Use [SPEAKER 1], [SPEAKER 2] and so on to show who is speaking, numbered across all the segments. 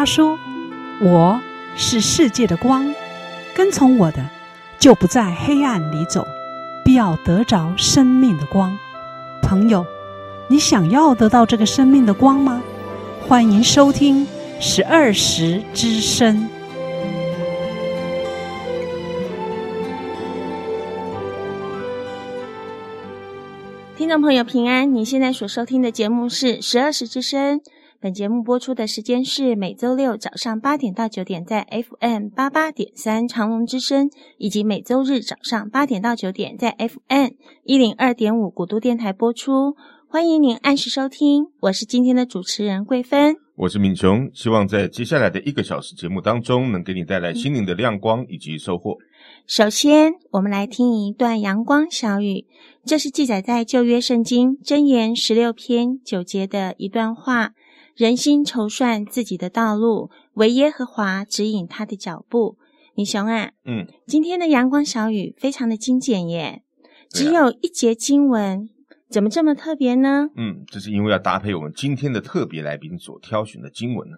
[SPEAKER 1] 他说：“我是世界的光，跟从我的，就不在黑暗里走，必要得着生命的光。”朋友，你想要得到这个生命的光吗？欢迎收听十二时之声。
[SPEAKER 2] 听众朋友平安，你现在所收听的节目是十二时之声。本节目播出的时间是每周六早上八点到九点，在 FM 八八点三长隆之声，以及每周日早上八点到九点，在 FM 一零二点五古都电台播出。欢迎您按时收听，我是今天的主持人桂芬，
[SPEAKER 3] 我是敏雄，希望在接下来的一个小时节目当中，能给你带来心灵的亮光以及收获。
[SPEAKER 2] 首先，我们来听一段阳光小语，这是记载在旧约圣经箴言十六篇九节的一段话。人心筹算自己的道路，惟耶和华指引他的脚步。你雄啊，
[SPEAKER 3] 嗯，
[SPEAKER 2] 今天的阳光小雨非常的精简耶，只有一节经文，怎么这么特别呢？
[SPEAKER 3] 嗯，这是因为要搭配我们今天的特别来宾所挑选的经文呢。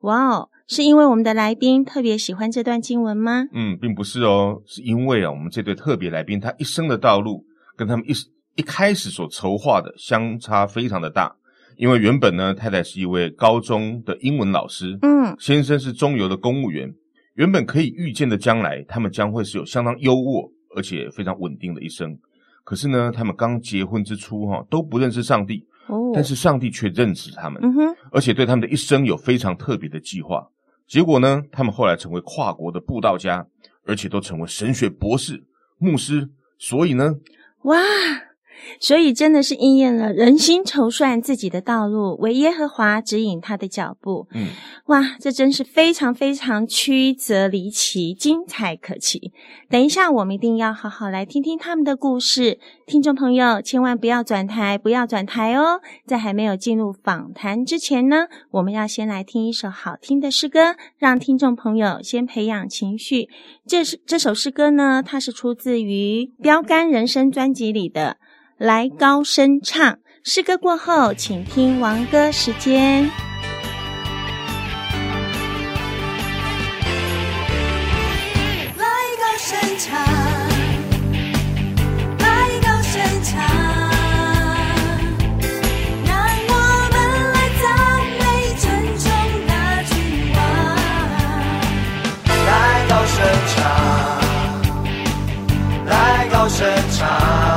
[SPEAKER 2] 哇哦，是因为我们的来宾特别喜欢这段经文吗？
[SPEAKER 3] 嗯，并不是哦，是因为啊，我们这对特别来宾他一生的道路跟他们一一开始所筹划的相差非常的大。因为原本呢，太太是一位高中的英文老师，
[SPEAKER 2] 嗯，先
[SPEAKER 3] 生是中游的公务员。原本可以预见的将来，他们将会是有相当优渥而且非常稳定的一生。可是呢，他们刚结婚之初，哈，都不认识上帝，哦，但是上帝却认识他们，
[SPEAKER 2] 嗯，
[SPEAKER 3] 而且对他们的一生有非常特别的计划。结果呢，他们后来成为跨国的布道家，而且都成为神学博士、牧师。所以呢，
[SPEAKER 2] 哇！所以真的是应验了人心筹算自己的道路，为耶和华指引他的脚步。
[SPEAKER 3] 嗯，
[SPEAKER 2] 哇，这真是非常非常曲折离奇，精彩可期。等一下，我们一定要好好来听听他们的故事。听众朋友，千万不要转台，不要转台哦！在还没有进入访谈之前呢，我们要先来听一首好听的诗歌，让听众朋友先培养情绪。这是这首诗歌呢，它是出自于《标杆人生》专辑里的。来高声唱诗歌过后请听王哥时间。
[SPEAKER 4] 来高声唱
[SPEAKER 5] 来高声唱让我们来赞美
[SPEAKER 6] 来高声唱来高声唱。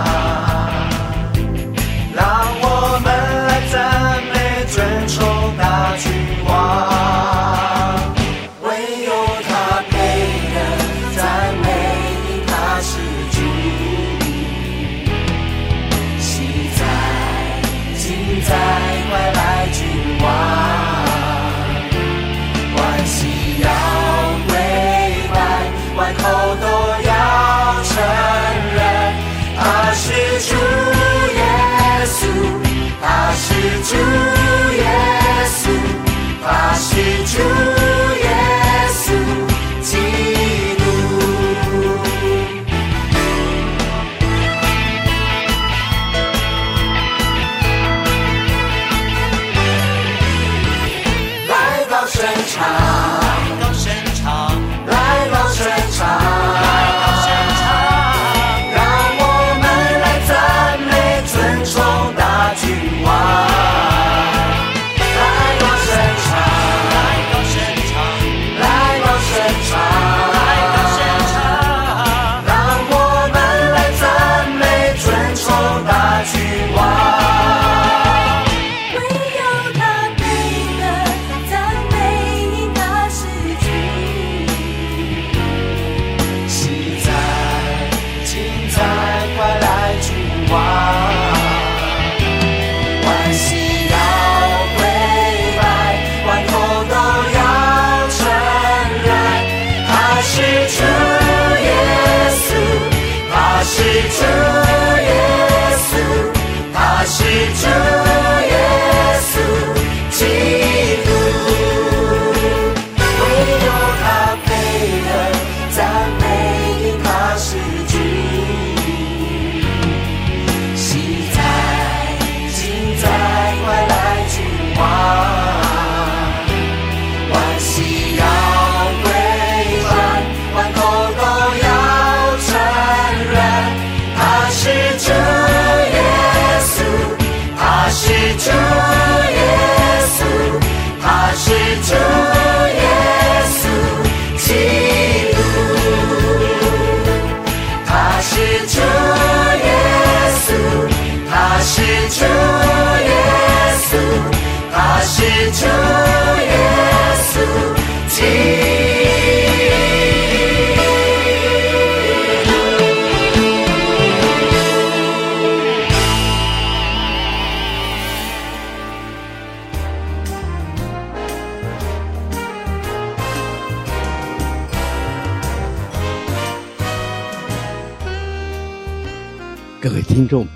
[SPEAKER 4] 众，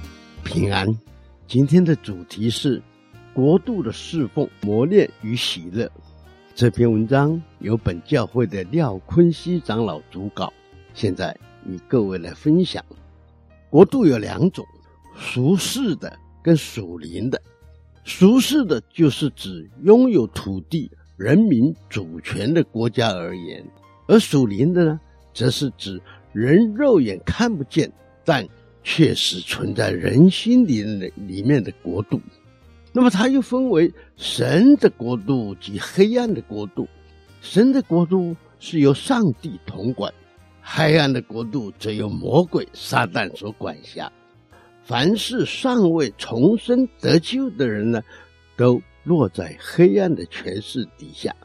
[SPEAKER 4] 平安。今天的主题是国度的侍奉、磨练与喜乐。这篇文章由本教会的廖坤熙长老主稿，现在与各位来分享。国度有两种：俗世的跟属灵的。俗世的就是指拥有土地、人民主权的国家而言；而属灵的呢，则是指人肉眼看不见，但确实存在人心里里面的国度，那么它又分为神的国度及黑暗的国度。神的国度是由上帝统管，黑暗的国度则由魔鬼撒旦所管辖。凡是尚未重生得救的人呢，都落在黑暗的权势底下。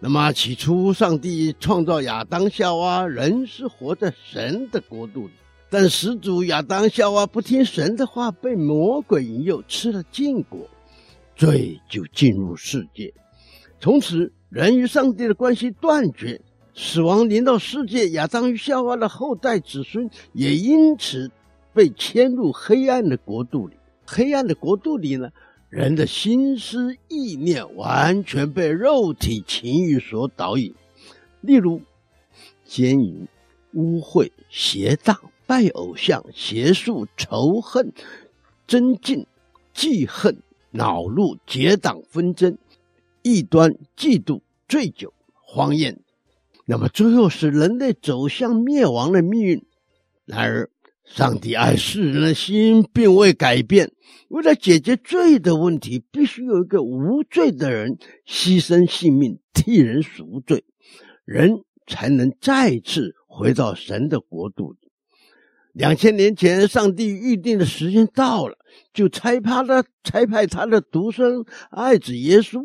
[SPEAKER 4] 那么起初，上帝创造亚当夏娃，人是活在神的国度里。但始祖亚当夏娃不听神的话，被魔鬼引诱，吃了禁果，罪就进入世界。从此，人与上帝的关系断绝，死亡临到世界。亚当与夏娃的后代子孙也因此被迁入黑暗的国度里。黑暗的国度里呢，人的心思意念完全被肉体情欲所导引，例如奸淫、污秽、邪荡。拜偶像、邪术、仇恨、争竞、记恨、恼怒、结党纷争、异端、嫉妒、醉酒、荒宴，那么最后使人类走向灭亡的命运。然而，上帝爱世人的心并未改变，为了解决罪的问题，必须有一个无罪的人牺牲性命替人赎罪，人才能再次回到神的国度里。两千年前，上帝预定的时间到了，就差派了差派他的独生爱子耶稣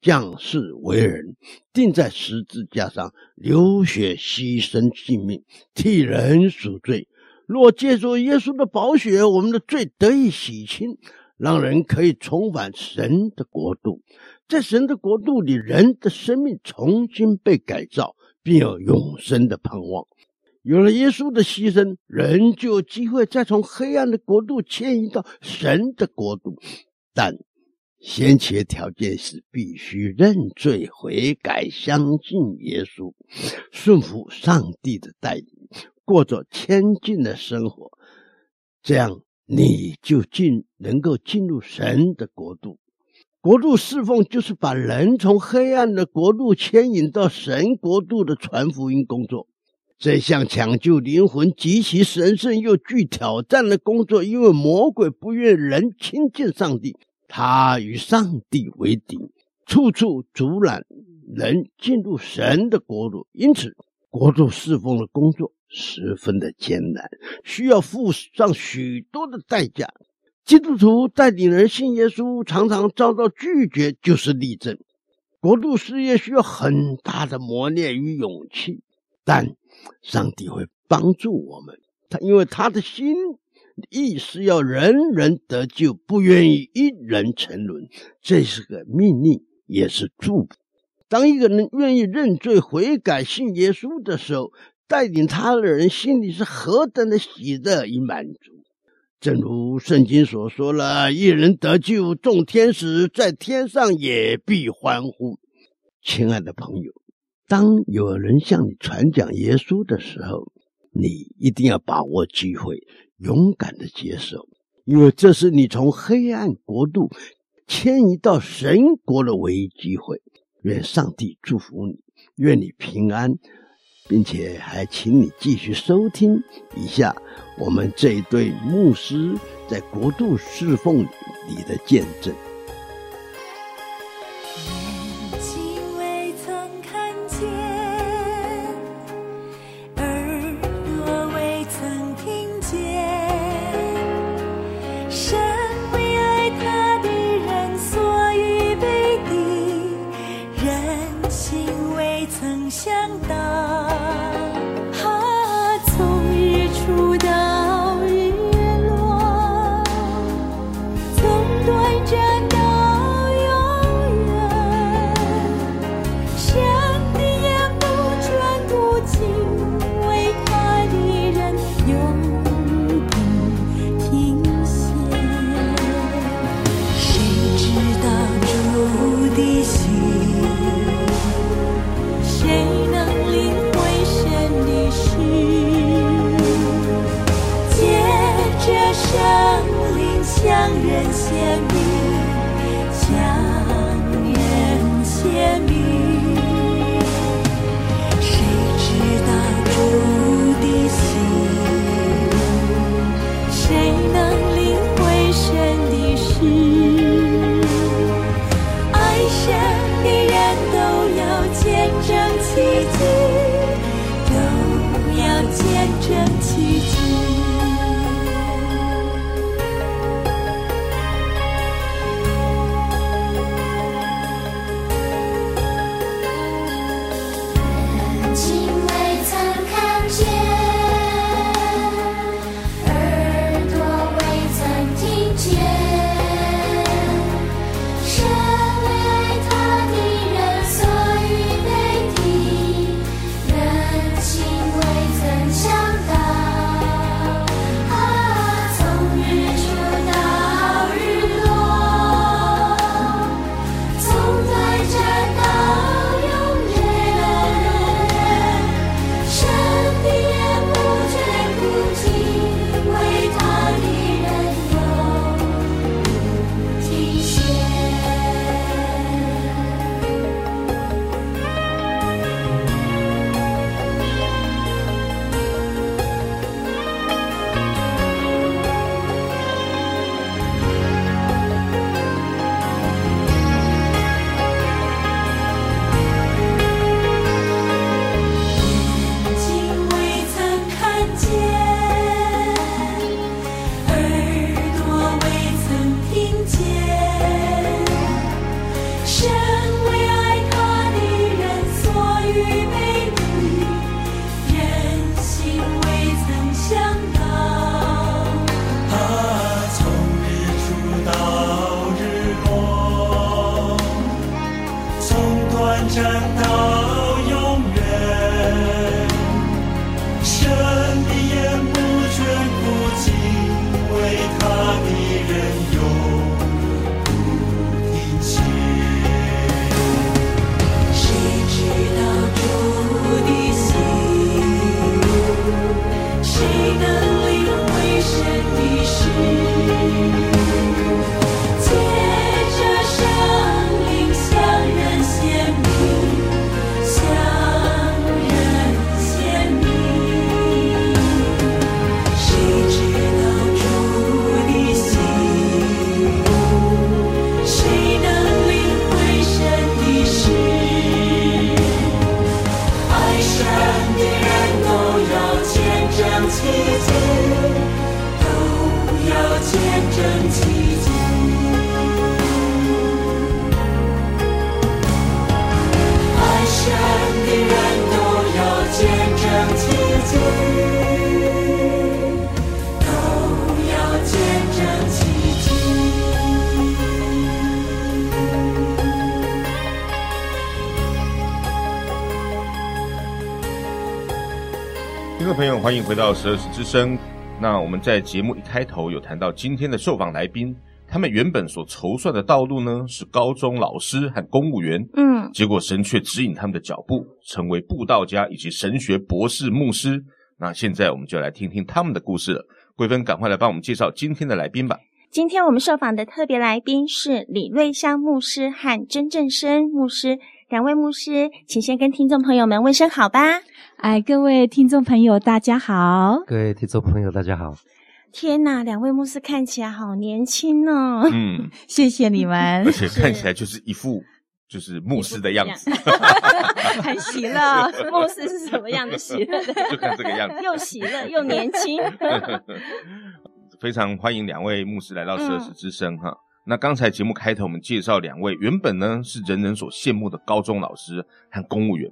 [SPEAKER 4] 降世为人，钉在十字架上，流血牺牲性命，替人赎罪。若借助耶稣的宝血，我们的罪得以洗清，让人可以重返神的国度。在神的国度里，人的生命重新被改造，并有永生的盼望。有了耶稣的牺牲，人就有机会再从黑暗的国度迁移到神的国度。但先决条件是必须认罪悔改，相信耶稣，顺服上帝的带领，过着谦敬的生活。这样你就进能够进入神的国度。国度侍奉就是把人从黑暗的国度牵引到神国度的传福音工作。这项抢救灵魂极其神圣又具挑战的工作，因为魔鬼不愿人亲近上帝，他与上帝为敌，处处阻拦人进入神的国度。因此，国度侍奉的工作十分的艰难，需要付上许多的代价。基督徒带领人信耶稣，常常遭到拒绝，就是例证。国度事业需要很大的磨练与勇气，但。上帝会帮助我们，他因为他的心意是要人人得救，不愿意一人沉沦。这是个命令，也是祝福。当一个人愿意认罪悔改、信耶稣的时候，带领他的人心里是何等的喜乐与满足。正如圣经所说了：“一人得救，众天使在天上也必欢呼。”亲爱的朋友。当有人向你传讲耶稣的时候，你一定要把握机会，勇敢的接受，因为这是你从黑暗国度迁移到神国的唯一机会。愿上帝祝福你，愿你平安，并且还请你继续收听一下我们这一对牧师在国度侍奉你的
[SPEAKER 5] 见证。想
[SPEAKER 3] 欢迎回到十二时之声。那我们在节目一开头有谈到今天的受访来宾，他们原本所筹算的道路呢是高中老师和公务员，嗯，结果神却指引他们的脚步，成为布道家以及神学博士牧师。那现在我们就来听听他们的故事了。桂芬，赶快来帮我们介绍今天的来宾吧。
[SPEAKER 2] 今天我们受访的特别来宾是李瑞香牧师和曾正生牧师。两位牧师，请先跟听众朋友们问声好吧。
[SPEAKER 7] 哎，各位听众朋友，大家好。
[SPEAKER 8] 各位听众朋友，大家好。
[SPEAKER 2] 天哪，两位牧师看起来好年轻哦。
[SPEAKER 3] 嗯，
[SPEAKER 7] 谢谢你们。
[SPEAKER 3] 而且看起来就是一副就是牧师的样子，
[SPEAKER 2] 很喜乐。牧师是什么样的喜乐？
[SPEAKER 3] 就看这个样子，
[SPEAKER 2] 又喜乐又年轻。
[SPEAKER 3] 非常欢迎两位牧师来到奢侈之声哈。那刚才节目开头，我们介绍两位原本呢是人人所羡慕的高中老师和公务员，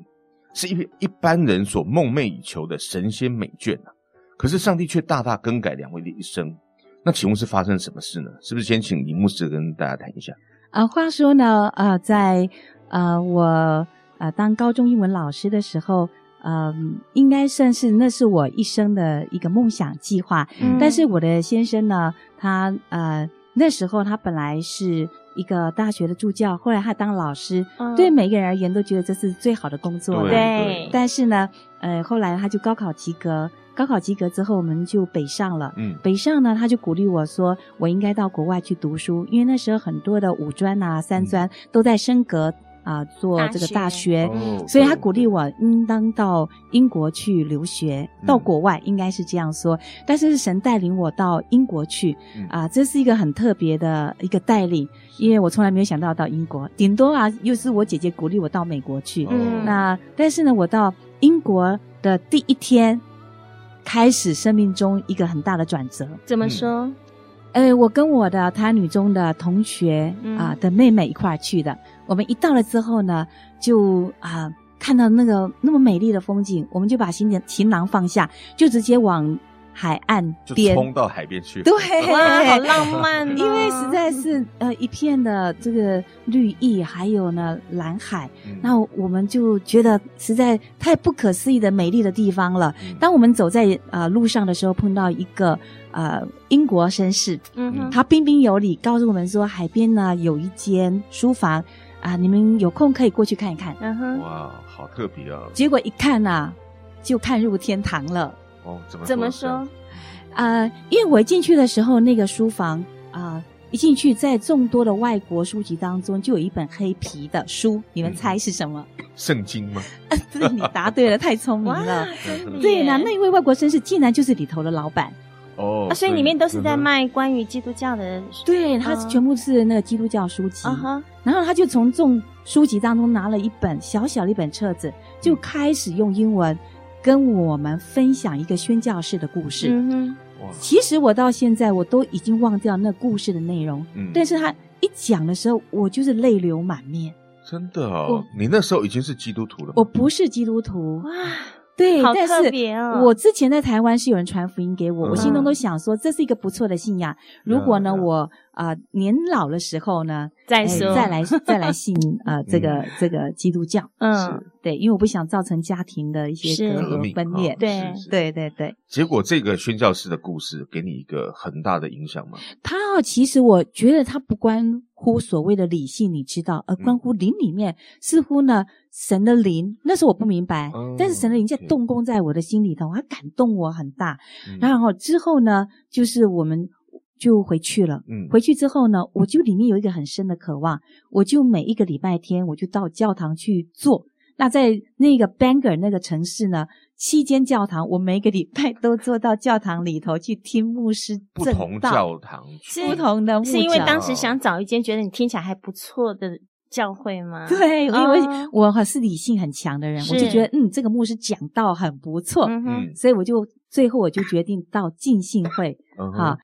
[SPEAKER 3] 是一一般人所梦寐以求的神仙美眷啊。可是上帝却大大更改两位的一生。那请问是发生什么事呢？是不是先请李牧师跟大家谈一下？
[SPEAKER 7] 啊、呃，话说呢，呃，在呃我呃当高中英文老师的时候，嗯、呃，应该算是那是我一生的一个梦想计划。嗯、但是我的先生呢，他呃那时候他本来是一个大学的助教，后来他当老师，嗯、对每个人而言都觉得这是最好的工作了。
[SPEAKER 2] 对。
[SPEAKER 7] 但是呢，呃，后来他就高考及格。高考及格之后，我们就北上了。嗯，北上呢，他就鼓励我说，我应该到国外去读书，因为那时候很多的五专啊、三专都在升格啊、呃，做这个大学，大学所以他鼓励我应当到英国去留学，嗯、到国外应该是这样说。但是是神带领我到英国去啊、呃，这是一个很特别的一个带领，因为我从来没有想到到英国，顶多啊又是我姐姐鼓励我到美国去。嗯，那但是呢，我到英国的第一天。开始生命中一个很大的转折，
[SPEAKER 2] 怎么说？
[SPEAKER 7] 嗯、呃，我跟我的台女中的同学啊、呃、的妹妹一块儿去的。我们一到了之后呢，就啊、呃、看到那个那么美丽的风景，我们就把行行囊放下，就直接往。海岸边，就
[SPEAKER 3] 冲到海边去。
[SPEAKER 7] 对，
[SPEAKER 2] 哇，好浪漫哦！
[SPEAKER 7] 因为实在是呃一片的这个绿意，还有呢蓝海，嗯、那我们就觉得实在太不可思议的美丽的地方了。嗯、当我们走在呃路上的时候，碰到一个呃英国绅士，嗯哼，他彬彬有礼，告诉我们说海边呢有一间书房啊、呃，你们有空可以过去看一看。嗯哼，
[SPEAKER 3] 哇，好特别啊！
[SPEAKER 7] 结果一看呐、啊，就看入天堂了。
[SPEAKER 3] 哦，怎么
[SPEAKER 2] 怎么说？
[SPEAKER 7] 啊、呃，因为我一进去的时候，那个书房啊、呃，一进去，在众多的外国书籍当中，就有一本黑皮的书，你们猜是什么？
[SPEAKER 3] 圣经吗？
[SPEAKER 7] 对，你答对了，太聪明了。对，那那一位外国绅士竟然就是里头的老板。
[SPEAKER 3] 哦，
[SPEAKER 2] 啊，所以里面都是在卖关于基督教的书。
[SPEAKER 7] 对，他全部是那个基督教书籍。Uh huh. 然后他就从众书籍当中拿了一本小小的一本册子，就开始用英文。跟我们分享一个宣教士的故事。嗯哼，其实我到现在我都已经忘掉那故事的内容。嗯，但是他一讲的时候，我就是泪流满面。
[SPEAKER 3] 真的哦，你那时候已经是基督徒了吗？
[SPEAKER 7] 我不是基督徒。哇！对，
[SPEAKER 2] 好特别哦，
[SPEAKER 7] 但是我之前在台湾是有人传福音给我，嗯、我心中都想说这是一个不错的信仰。如果呢，嗯、我啊、呃、年老的时候呢，
[SPEAKER 2] 再说、
[SPEAKER 7] 呃、再来再来信 啊、呃、这个、嗯、这个基督教。嗯，对，因为我不想造成家庭的一些隔阂分裂。对对对对。
[SPEAKER 3] 结果这个宣教士的故事给你一个很大的影响吗？
[SPEAKER 7] 他其实我觉得他不关乎所谓的理性，你知道，而关乎灵里面，嗯、似乎呢。神的灵，那时候我不明白，嗯、但是神的灵在动工在我的心里头，他感动我很大。嗯、然后之后呢，就是我们就回去了。嗯，回去之后呢，我就里面有一个很深的渴望，我就每一个礼拜天我就到教堂去做。那在那个 Bangor 那个城市呢，七间教堂，我每个礼拜都坐到教堂里头去听牧师
[SPEAKER 3] 不同教堂，
[SPEAKER 7] 不同的牧，
[SPEAKER 2] 是因为当时想找一间觉得你听起来还不错的。教会吗？
[SPEAKER 7] 对，因为我还是理性很强的人，我就觉得嗯，这个牧师讲道很不错，嗯，所以我就最后我就决定到浸信会，哈，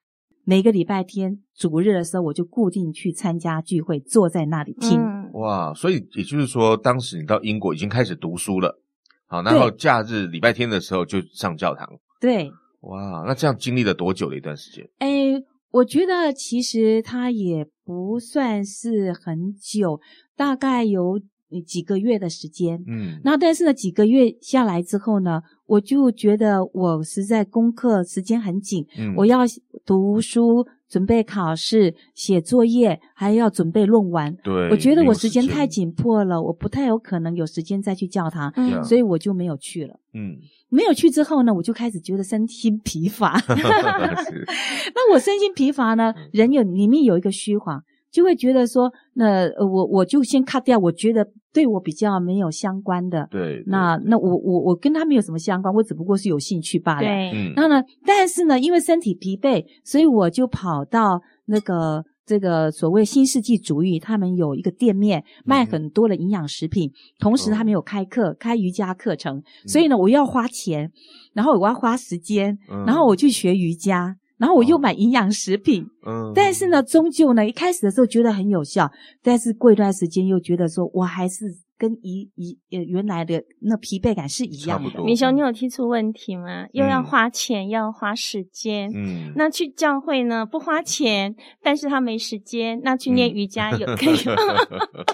[SPEAKER 7] 每个礼拜天主日的时候，我就固定去参加聚会，坐在那里听。
[SPEAKER 3] 哇，所以也就是说，当时你到英国已经开始读书了，好，然后假日礼拜天的时候就上教堂。
[SPEAKER 7] 对，
[SPEAKER 3] 哇，那这样经历了多久的一段时间？
[SPEAKER 7] 诶我觉得其实他也不算是很久，大概有几个月的时间。嗯，那但是呢，几个月下来之后呢，我就觉得我实在功课时间很紧，嗯，我要读书、准备考试、写作业，还要准备论文。
[SPEAKER 3] 对，
[SPEAKER 7] 我觉得我时间太紧迫了，我不太有可能有时间再去教堂，嗯，所以我就没有去了。嗯。没有去之后呢，我就开始觉得身心疲乏。那我身心疲乏呢，人有里面有一个虚谎，就会觉得说，那我我就先 cut 掉，我觉得对我比较没有相关的。
[SPEAKER 3] 对，对。
[SPEAKER 7] 那那我我我跟他没有什么相关，我只不过是有兴趣罢了。
[SPEAKER 2] 对。
[SPEAKER 3] 嗯。
[SPEAKER 7] 然后呢，但是呢，因为身体疲惫，所以我就跑到那个。这个所谓新世纪主义，他们有一个店面卖很多的营养食品，嗯、同时他们有开课、哦、开瑜伽课程，嗯、所以呢，我要花钱，然后我要花时间，嗯、然后我去学瑜伽，然后我又买营养食品，嗯，但是呢，终究呢，一开始的时候觉得很有效，但是过一段时间又觉得说我还是跟一一呃原来的那疲惫感是一样的。
[SPEAKER 2] 明雄，你有提出问题吗？又要花钱，又要花时间。嗯，那去教会呢？不花钱，但是他没时间。那去练瑜伽有可以吗？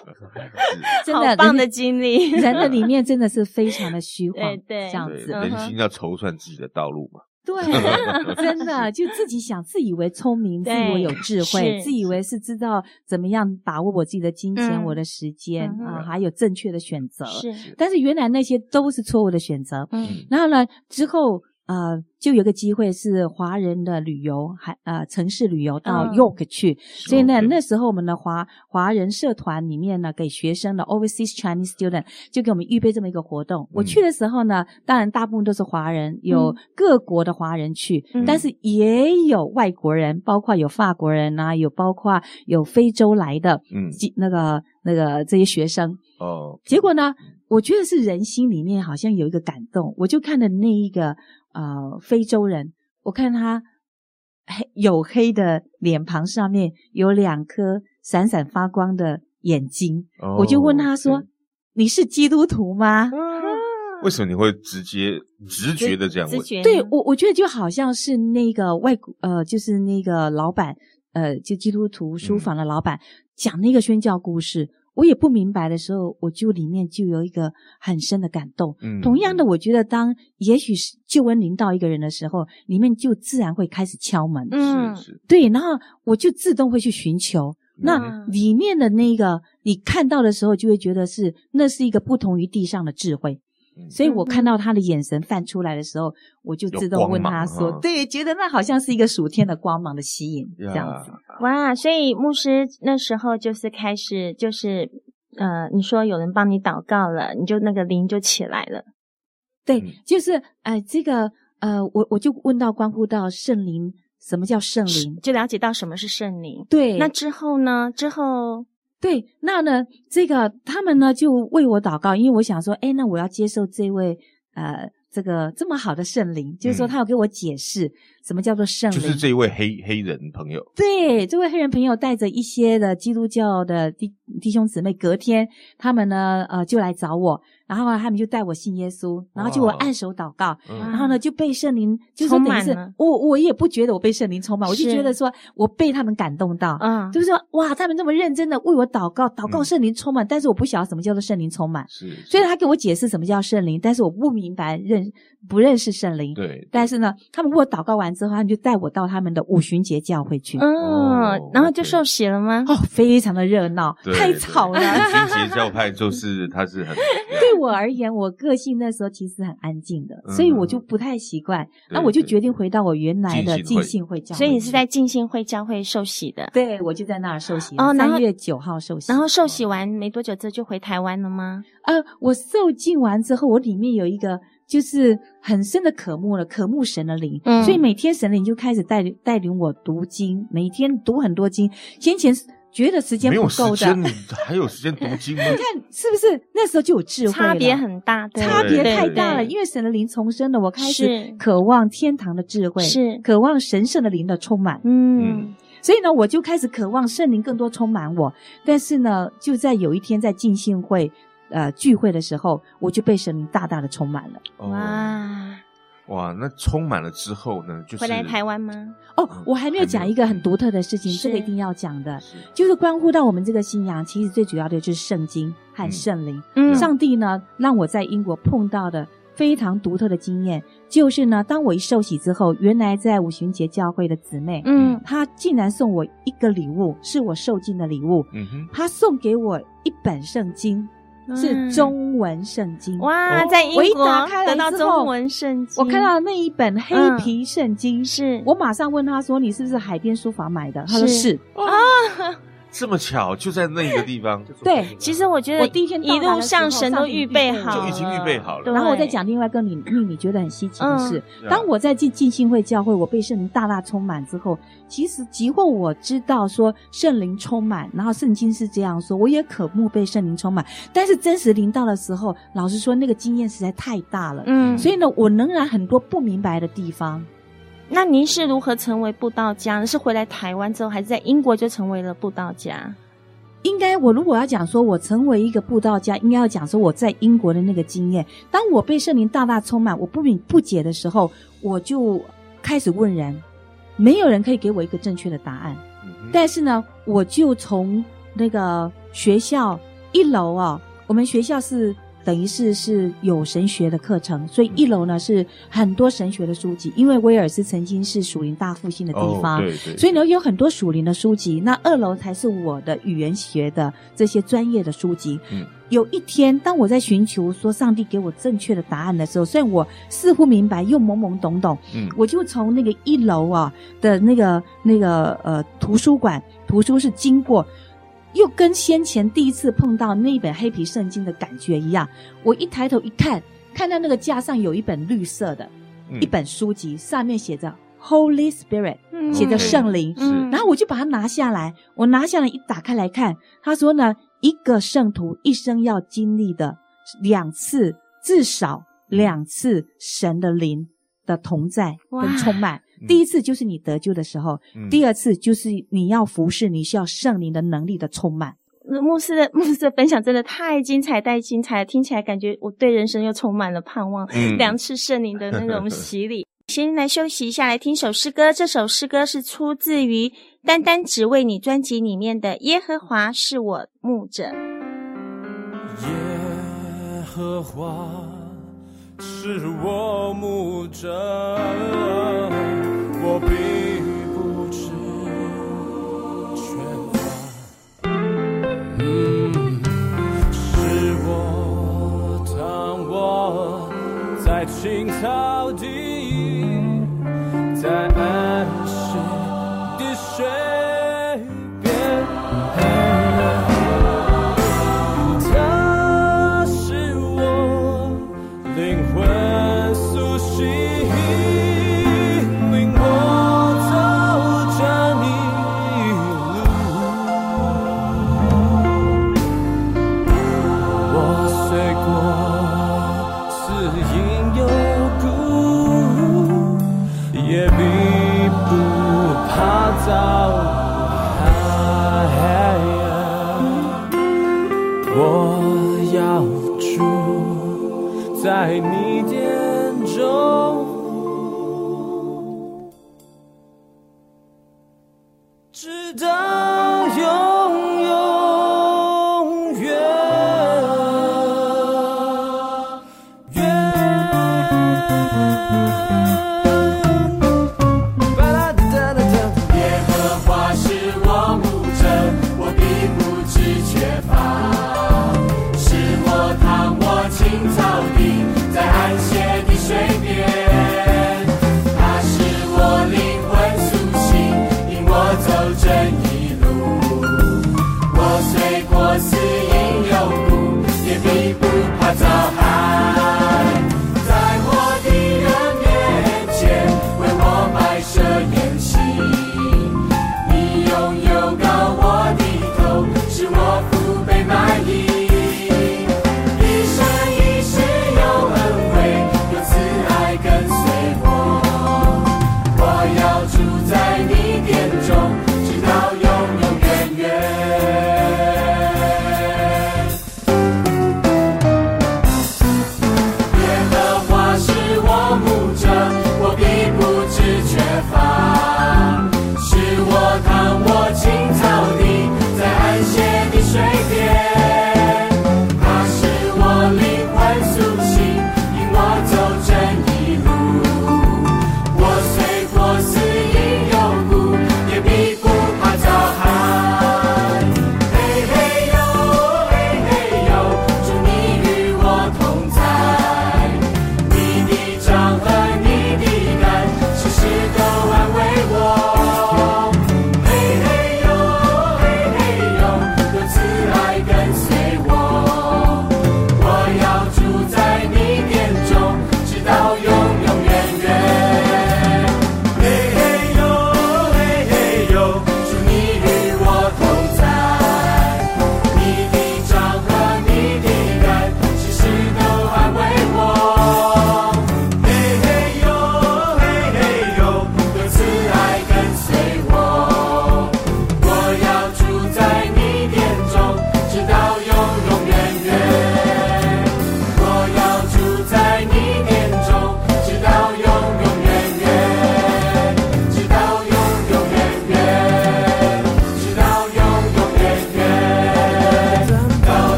[SPEAKER 2] 真的好棒的经历，
[SPEAKER 7] 人的里面真的是非常的虚 幻，
[SPEAKER 2] 对对，
[SPEAKER 7] 这样子。
[SPEAKER 3] 人心要筹算自己的道路嘛。
[SPEAKER 7] 对，真的就自己想，自以为聪明，自以为有智慧，自以为是知道怎么样把握我自己的金钱、我的时间啊，还有正确的选择。是，但是原来那些都是错误的选择。嗯，然后呢，之后。呃，就有个机会是华人的旅游，还呃城市旅游到 York 去，嗯、所以呢，那时候我们的华华人社团里面呢，给学生的 Overseas Chinese Student 就给我们预备这么一个活动。嗯、我去的时候呢，当然大部分都是华人，有各国的华人去，嗯、但是也有外国人，包括有法国人呐、啊，有包括有非洲来的，嗯，那个那个这些学生。哦，结果呢，我觉得是人心里面好像有一个感动，我就看的那一个。呃，非洲人，我看他黑黝黑的脸庞上面有两颗闪闪发光的眼睛，哦、我就问他说：“你是基督徒吗？”
[SPEAKER 3] 为什么你会直接直觉的这样问？
[SPEAKER 7] 对我，我觉得就好像是那个外国呃，就是那个老板呃，就基督徒书房的老板、嗯、讲那个宣教故事。我也不明白的时候，我就里面就有一个很深的感动。嗯，同样的，我觉得当也许是救恩临到一个人的时候，里面就自然会开始敲门。嗯，是，对，然后我就自动会去寻求。那里面的那个你看到的时候，就会觉得是那是一个不同于地上的智慧。所以我看到他的眼神泛出来的时候，我就自动问他说：“对，觉得那好像是一个属天的光芒的吸引，这样子。”
[SPEAKER 2] 哇！所以牧师那时候就是开始，就是呃，你说有人帮你祷告了，你就那个灵就起来了。
[SPEAKER 7] 对，就是呃，这个呃，我我就问到关乎到圣灵，什么叫圣灵？
[SPEAKER 2] 就了解到什么是圣灵。
[SPEAKER 7] 对，
[SPEAKER 2] 那之后呢？之后。
[SPEAKER 7] 对，那呢，这个他们呢就为我祷告，因为我想说，哎，那我要接受这位呃，这个这么好的圣灵，就是说他要给我解释什么叫做圣灵。
[SPEAKER 3] 就是这位黑黑人朋友。
[SPEAKER 7] 对，这位黑人朋友带着一些的基督教的弟弟兄姊妹，隔天他们呢呃就来找我。然后啊，他们就带我信耶稣，然后就我按手祷告，然后呢就被圣灵就是等于是我我也不觉得我被圣灵充满，我就觉得说我被他们感动到，嗯，就是说哇，他们这么认真的为我祷告，祷告圣灵充满，但是我不晓得什么叫做圣灵充满，是，所以他给我解释什么叫圣灵，但是我不明白认不认识圣灵，对，但是呢，他们为我祷告完之后，他们就带我到他们的五旬节教会去，
[SPEAKER 2] 嗯，然后就受洗了吗？
[SPEAKER 7] 哦，非常的热闹，太吵了，
[SPEAKER 3] 五旬节教派就是他是很 对。
[SPEAKER 7] 对我而言，我个性那时候其实很安静的，嗯、所以我就不太习惯。那我就决定回到我原来的浸信会教会。
[SPEAKER 2] 所以你是在浸信会教会受洗的？
[SPEAKER 7] 对，我就在那儿受洗。哦，三月九号受洗。
[SPEAKER 2] 然后受洗完没多久之后就回台湾了吗？
[SPEAKER 7] 呃，我受浸完之后，我里面有一个就是很深的渴慕了，渴慕神的灵。嗯，所以每天神灵就开始带领带领我读经，每天读很多经。先前。觉得时间不够的，
[SPEAKER 3] 没有时间，还有时间读经吗？
[SPEAKER 7] 你看是不是那时候就有智慧？
[SPEAKER 2] 差别很大，
[SPEAKER 7] 差别太大了。因为神的灵重生了，我开始渴望天堂的智慧，是渴望神圣的灵的充满。嗯，所以呢，我就开始渴望圣灵更多充满我。但是呢，就在有一天在进信会呃聚会的时候，我就被神灵大大的充满了。哇！
[SPEAKER 3] 哇，那充满了之后呢？就是
[SPEAKER 2] 回来台湾吗？
[SPEAKER 7] 哦，我还没有讲一个很独特的事情，这个一定要讲的，就是关乎到我们这个信仰，其实最主要的就是圣经和圣灵。嗯，上帝呢，让我在英国碰到的非常独特的经验，就是呢，当我一受洗之后，原来在五旬节教会的姊妹，嗯，她竟然送我一个礼物，是我受浸的礼物。嗯哼，她送给我一本圣经。是中文圣经
[SPEAKER 2] 哇，在英国我一打开来到中文圣经，
[SPEAKER 7] 我看到那一本黑皮圣经，是我马上问他说：“你是不是海边书房买的？”他说：“是。”啊。
[SPEAKER 3] 这么巧，就在那个地方。
[SPEAKER 7] 对，
[SPEAKER 2] 其实我觉得我第一天一路上神都预备好了，
[SPEAKER 3] 就已经预备好了。
[SPEAKER 7] 然后我再讲另外一个你秘密觉得很稀奇的事：当我在进进信会教会，我被圣灵大大充满之后，其实即或我知道说圣灵充满，然后圣经是这样说，我也渴慕被圣灵充满。但是真实临到的时候，老实说，那个经验实在太大了。嗯，所以呢，我仍然很多不明白的地方。
[SPEAKER 2] 那您是如何成为布道家呢？是回来台湾之后，还是在英国就成为了布道家？
[SPEAKER 7] 应该我如果要讲说我成为一个布道家，应该要讲说我在英国的那个经验。当我被圣灵大大充满，我不明不解的时候，我就开始问人，没有人可以给我一个正确的答案。但是呢，我就从那个学校一楼啊，我们学校是。等于是是有神学的课程，所以一楼呢是很多神学的书籍。因为威尔斯曾经是属灵大复兴的地方，哦、对对，所以呢有很多属灵的书籍。那二楼才是我的语言学的这些专业的书籍。嗯，有一天当我在寻求说上帝给我正确的答案的时候，虽然我似乎明白又懵懵懂懂，嗯，我就从那个一楼啊的那个那个呃图书馆图书是经过。又跟先前第一次碰到那一本黑皮圣经的感觉一样，我一抬头一看，看到那个架上有一本绿色的，嗯、一本书籍，上面写着 Holy Spirit，写着圣灵，嗯、然后我就把它拿下来，我拿下来一打开来看，他说呢，一个圣徒一生要经历的两次，至少两次神的灵的同在跟充满。第一次就是你得救的时候，嗯、第二次就是你要服侍，你需要圣灵的能力的充满。
[SPEAKER 2] 牧师的 牧师的分享真的太精彩，太精彩了，听起来感觉我对人生又充满了盼望。嗯、两次圣灵的那种洗礼。先来休息一下，来听首诗歌。这首诗歌是出自于《单单只为你》专辑里面的《耶和华是我牧者》。
[SPEAKER 8] 耶和华是我牧者。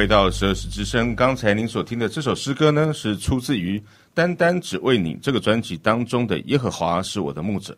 [SPEAKER 3] 回到十二时之声。刚才您所听的这首诗歌呢，是出自于《单单只为你》这个专辑当中的《耶和华是我的牧者》。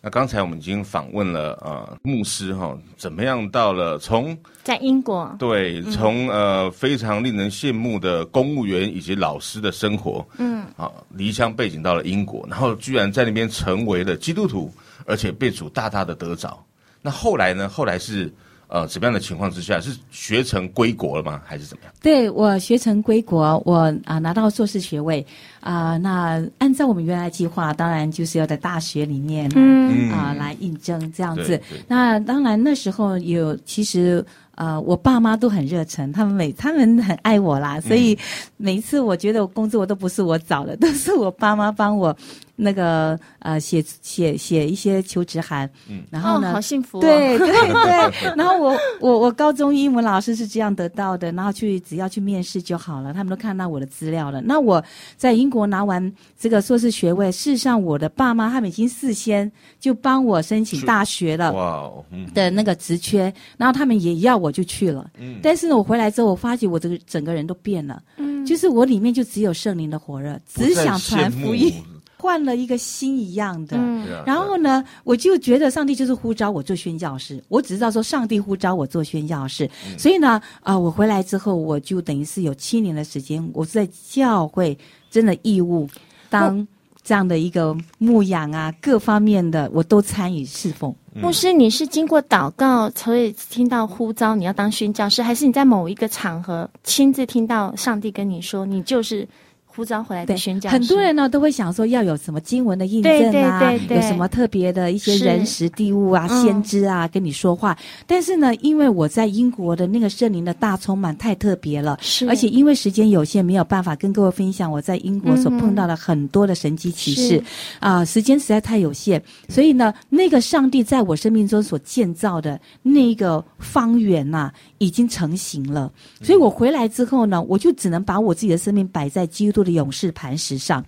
[SPEAKER 3] 那刚才我们已经访问了呃牧师哈，怎么样到了从
[SPEAKER 2] 在英国
[SPEAKER 3] 对，从呃非常令人羡慕的公务员以及老师的生活，嗯啊离乡背景到了英国，然后居然在那边成为了基督徒，而且被主大大的得着。那后来呢？后来是。呃，什么样的情况之下是学成归国了吗？还是怎么样？
[SPEAKER 7] 对，我学成归国，我啊、呃、拿到硕士学位啊、呃。那按照我们原来计划，当然就是要在大学里面啊、嗯呃、来应征这样子。那当然那时候有其实。呃，我爸妈都很热忱，他们每他们很爱我啦，所以每一次我觉得我工作都不是我找的，都是我爸妈帮我那个呃写写写一些求职函。嗯，然后呢，
[SPEAKER 2] 哦、好幸福、哦。
[SPEAKER 7] 对对对，然后我我我高中英文老师是这样得到的，然后去只要去面试就好了，他们都看到我的资料了。那我在英国拿完这个硕士学位，事实上我的爸妈他们已经事先就帮我申请大学了，哇，的那个职缺，然后他们也要我。就去了，嗯，但是呢，我回来之后，我发觉我这个整个人都变了，嗯，就是我里面就只有圣灵的火热，只想传福音，换了一个心一样的，嗯，然后呢，我就觉得上帝就是呼召我做宣教士，我只知道说上帝呼召我做宣教士，嗯，所以呢，啊，呃，我回来之后，我就等于是有七年的时间，我是在教会真的义务当这样的一个牧养啊，各方面的我都参与侍奉。
[SPEAKER 2] 牧师，你是经过祷告所以听到呼召，你要当宣教师，还是你在某一个场合亲自听到上帝跟你说，你就是？呼召回来的宣教，
[SPEAKER 7] 很多人呢都会想说要有什么经文的印证啊，对对对，有什么特别的一些人时地物啊、先知啊跟你说话。但是呢，因为我在英国的那个圣灵的大充满太特别了，是，而且因为时间有限，没有办法跟各位分享我在英国所碰到的很多的神迹奇事啊、时间实在太有限，所以呢，那个上帝在我生命中所建造的那个方圆呐、已经成型了。所以我回来之后呢，我就只能把我自己的生命摆在基督的勇士磐石上，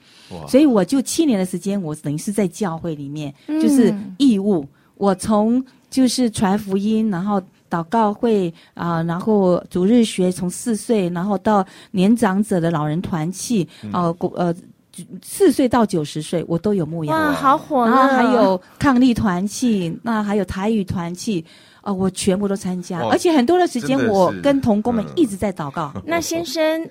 [SPEAKER 7] 所以我就七年的时间，我等于是在教会里面，就是义务。我从就是传福音，然后祷告会啊、呃，然后主日学，从四岁，然后到年长者的老人团契，哦、呃，呃，四岁到九十岁，我都有牧羊。
[SPEAKER 2] 哇，好火！
[SPEAKER 7] 然后还有抗力团契，那还有台语团契，啊、呃，我全部都参加，而且很多的时间，我跟同工们一直在祷告。
[SPEAKER 2] 那先生。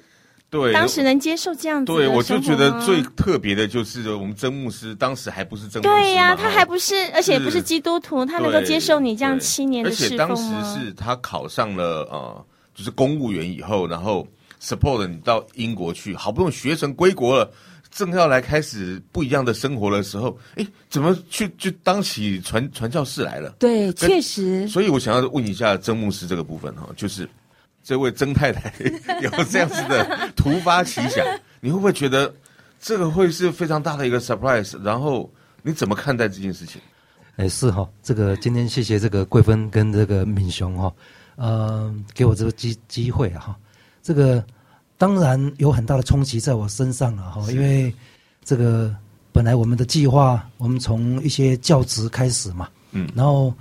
[SPEAKER 3] 对，
[SPEAKER 2] 当时能接受这样子，
[SPEAKER 3] 对，我就觉得最特别的就是我们曾牧师，当时还不是曾牧师，
[SPEAKER 2] 对呀、啊，他还不是，而且也不是基督徒，他能够接受你这样七年的侍奉，
[SPEAKER 3] 而且当时是他考上了呃，就是公务员以后，然后 support 你到英国去，好不容易学成归国了，正要来开始不一样的生活的时候，哎，怎么去就当起传传教士来了？
[SPEAKER 7] 对，确实。所
[SPEAKER 3] 以我想要问一下曾牧师这个部分哈，就是。这位曾太太 有这样子的突发奇想，你会不会觉得这个会是非常大的一个 surprise？然后你怎么看待这件事情？
[SPEAKER 9] 哎，是哈，这个今天谢谢这个桂芬跟这个敏雄哈，呃，给我这个机机会哈。这个当然有很大的冲击在我身上了哈，因为这个本来我们的计划，我们从一些教职开始嘛，嗯，然后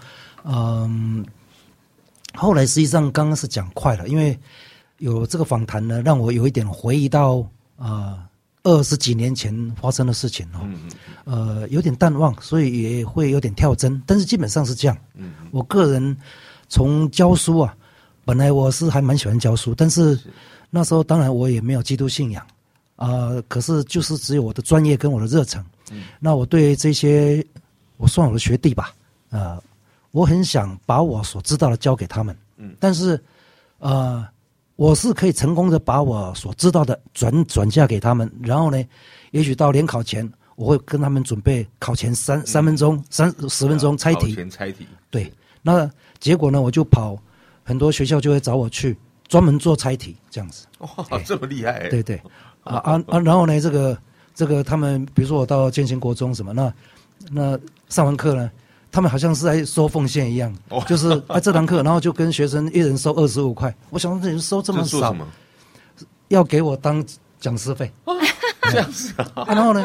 [SPEAKER 9] 嗯。呃后来实际上刚刚是讲快了，因为有这个访谈呢，让我有一点回忆到啊二十几年前发生的事情哦，呃有点淡忘，所以也会有点跳针，但是基本上是这样。我个人从教书啊，本来我是还蛮喜欢教书，但是那时候当然我也没有基督信仰啊，可是就是只有我的专业跟我的热忱。那我对这些我算我的学弟吧，啊。我很想把我所知道的教给他们，嗯，但是，呃，我是可以成功的把我所知道的转转嫁给他们，然后呢，也许到联考前，我会跟他们准备考前三、嗯、三分钟、三十分钟猜题，
[SPEAKER 3] 考前猜题，
[SPEAKER 9] 对，那结果呢，我就跑很多学校就会找我去专门做猜题这样子，
[SPEAKER 3] 哇，这么厉害，
[SPEAKER 9] 对对，啊啊啊，然后呢，这个这个他们比如说我到建新国中什么，那那上完课呢，他们好像是在收奉献一样，哦、就是啊这堂课，然后就跟学生一人收二十五块，我想这人收这么少，要给我当讲师费，
[SPEAKER 3] 哦、这样子啊，啊，
[SPEAKER 9] 然后呢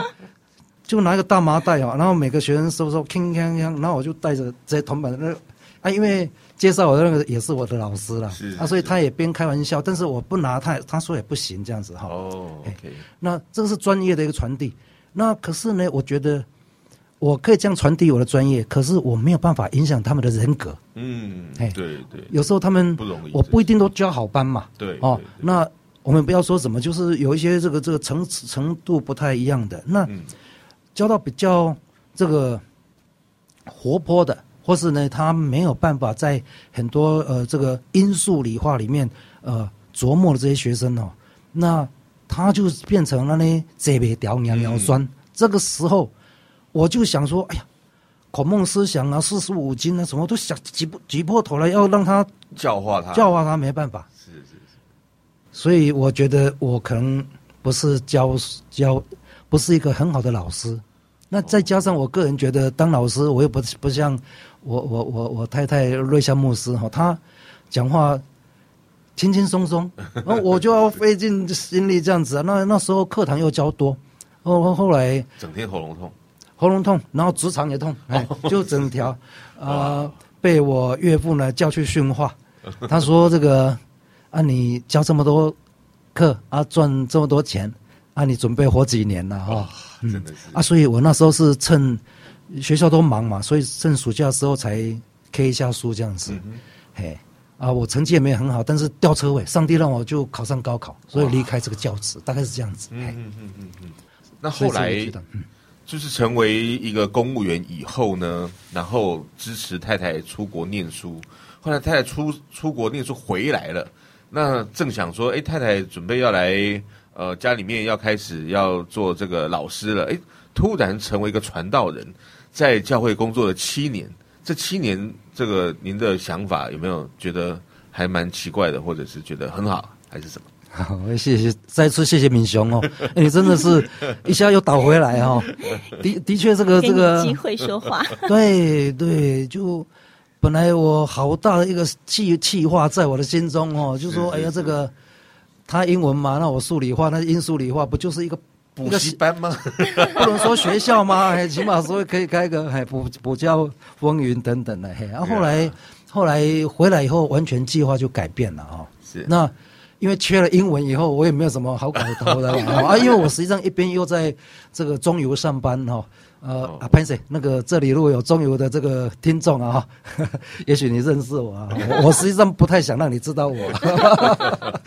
[SPEAKER 9] 就拿一个大麻袋啊，然后每个学生收收，铿锵锵，然后我就带着这些铜板那啊因为。介绍我的那个也是我的老师了，是啊，所以他也边开玩笑，但是我不拿他，他说也不行这样子哈。哦，OK，那这个是专业的一个传递。那可是呢，我觉得我可以这样传递我的专业，可是我没有办法影响他们的人格。嗯，哎，对对，有时候他们不容易，我不一定都教好班嘛。对哦，那我们不要说什么，就是有一些这个这个层次程度不太一样的，那教到比较这个活泼的。或是呢，他没有办法在很多呃这个因数理化里面呃琢磨的这些学生哦，那他就变成了呢这边掉尿尿酸。嗯、这个时候，我就想说，哎呀，孔孟思想啊，四书五经啊，什么都想挤不挤破头了，要让他
[SPEAKER 3] 教化他，
[SPEAKER 9] 教化他没办法。是是是。所以我觉得我可能不是教教，不是一个很好的老师。那再加上我个人觉得当老师，我又不不像。我我我我太太瑞香牧师哈，她讲话轻轻松松，然后我就要费尽心力这样子啊。那那时候课堂又教多，后后来
[SPEAKER 3] 整天喉咙痛，
[SPEAKER 9] 喉咙痛，然后直肠也痛，哎，就整条 啊被我岳父呢叫去训话。他说：“这个啊，你教这么多课啊，赚这么多钱啊，你准备活几年了哈？”真的是啊，所以我那时候是趁。学校都忙嘛，所以趁暑假的时候才 K 一下书这样子。嗯、嘿，啊，我成绩也没有很好，但是吊车尾，上帝让我就考上高考，所以离开这个教职，大概是这样子。嗯嗯嗯嗯
[SPEAKER 3] 嗯。那后来就是成为一个公务员以后呢，然后支持太太出国念书。后来太太出出国念书回来了，那正想说，哎，太太准备要来呃家里面要开始要做这个老师了，哎，突然成为一个传道人。在教会工作了七年，这七年，这个您的想法有没有觉得还蛮奇怪的，或者是觉得很好，还是什么？
[SPEAKER 9] 好，谢谢，再次谢谢敏雄哦，你 真的是一下又倒回来哦。的的确，这个这个
[SPEAKER 2] 机会说话，
[SPEAKER 9] 对对，就本来我好大的一个气气话在我的心中哦，就说哎呀，这个他英文嘛，那我数理化，那英数理化不就是一个。
[SPEAKER 3] 补习班吗？
[SPEAKER 9] 不能说学校吗？还起码说可以开个还补补教风云等等的嘿。然后后来后来回来以后，完全计划就改变了哈。是那因为缺了英文以后，我也没有什么好搞头的 啊。因为我实际上一边又在这个中油上班哈。呃啊，潘 Sir，那个这里如果有中油的这个听众啊，也许你认识我啊。我实际上不太想让你知道我。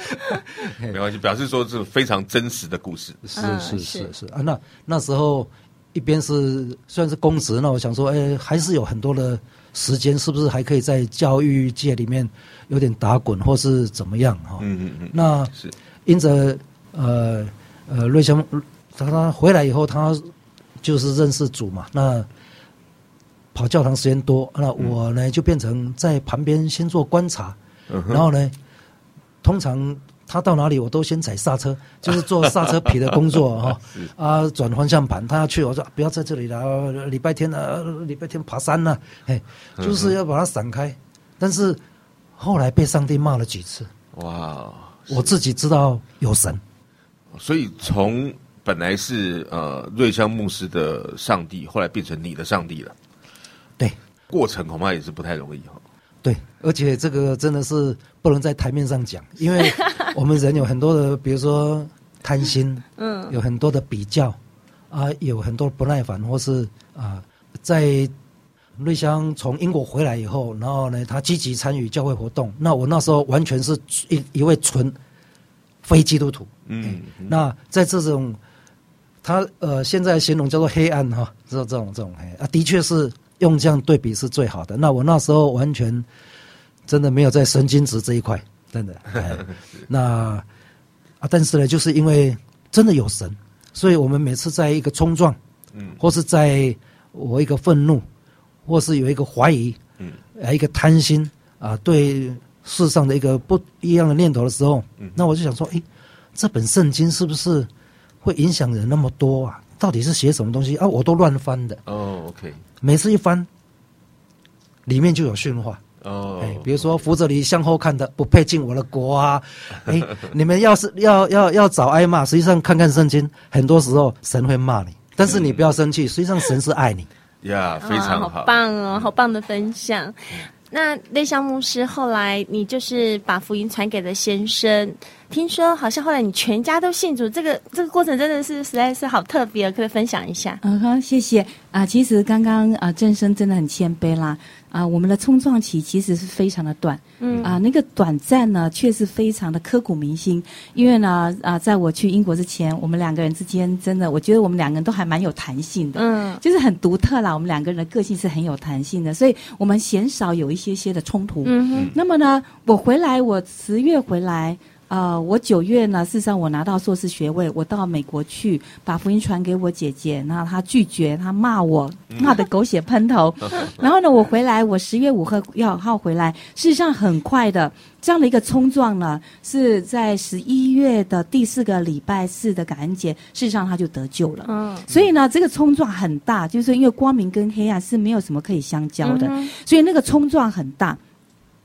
[SPEAKER 3] 没关系，表示说是非常真实的故事。
[SPEAKER 9] 是是是是啊，那那时候一边是虽然是公职，那我想说，哎，还是有很多的时间，是不是还可以在教育界里面有点打滚，或是怎么样哈？嗯嗯嗯。那是因着呃呃瑞香他他回来以后他。就是认识主嘛，那跑教堂时间多，那我呢就变成在旁边先做观察，嗯、然后呢，通常他到哪里我都先踩刹车，就是做刹车皮的工作哈。是啊，转方向盘，他要去，我说不要在这里了。礼拜天呢，礼拜天爬山呢，哎，就是要把它闪开。嗯、但是后来被上帝骂了几次，哇，我自己知道有神，
[SPEAKER 3] 所以从。本来是呃瑞香牧师的上帝，后来变成你的上帝了。
[SPEAKER 9] 对，
[SPEAKER 3] 过程恐怕也是不太容易哈。
[SPEAKER 9] 对，而且这个真的是不能在台面上讲，因为 我们人有很多的，比如说贪心，嗯，有很多的比较啊，有很多不耐烦，或是啊，在瑞香从英国回来以后，然后呢，他积极参与教会活动。那我那时候完全是一一位纯非基督徒，嗯，嗯，那在这种。他呃，现在形容叫做黑暗哈，这种这种这种黑啊，的确是用这样对比是最好的。那我那时候完全真的没有在神经质这一块，真的。那啊，但是呢，就是因为真的有神，所以我们每次在一个冲撞，嗯，或是在我一个愤怒，或是有一个怀疑，嗯，一个贪心啊，对世上的一个不一样的念头的时候，嗯，那我就想说，诶，这本圣经是不是？会影响人那么多啊？到底是写什么东西啊？我都乱翻的。
[SPEAKER 3] 哦，OK，
[SPEAKER 9] 每次一翻，里面就有训话。
[SPEAKER 3] 哦，
[SPEAKER 9] 哎，比如说扶着你向后看的不配进我的国啊！哎，你们要是要要要找挨骂，实际上看看圣经，很多时候神会骂你，但是你不要生气，实际上神是爱你。
[SPEAKER 3] 呀，非常好，
[SPEAKER 2] 好棒哦，好棒的分享。那内孝牧师后来，你就是把福音传给了先生。听说好像后来你全家都信主，这个这个过程真的是实在是好特别，可以分享一下？
[SPEAKER 7] 嗯哼，谢谢啊、其实刚刚啊，郑生真的很谦卑啦啊、呃。我们的冲撞期其实是非常的短，嗯啊、呃，那个短暂呢，却是非常的刻骨铭心。因为呢啊、呃，在我去英国之前，我们两个人之间真的，我觉得我们两个人都还蛮有弹性的，嗯，就是很独特啦。我们两个人的个性是很有弹性的，所以我们鲜少有一些些的冲突。嗯哼。那么呢，我回来，我十月回来。呃，我九月呢，事实上我拿到硕士学位，我到美国去把福音传给我姐姐，然后她拒绝，她骂我，骂得狗血喷头。然后呢，我回来，我十月五号要号回来，事实上很快的这样的一个冲撞呢，是在十一月的第四个礼拜四的感恩节，事实上他就得救了。嗯，所以呢，这个冲撞很大，就是因为光明跟黑暗是没有什么可以相交的，所以那个冲撞很大。